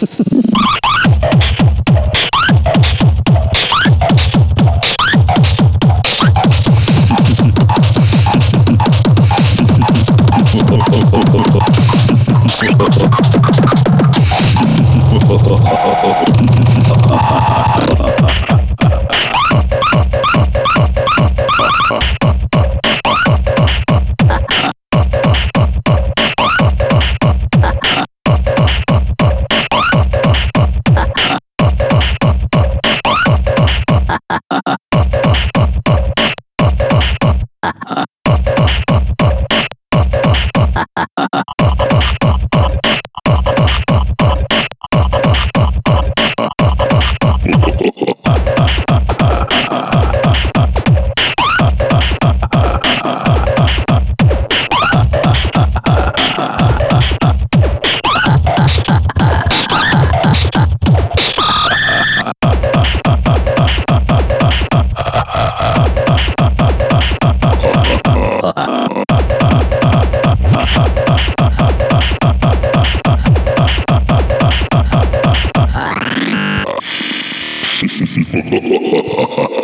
Ha ha ha. Oh, oh, oh, oh. Ha ha ha ha ha!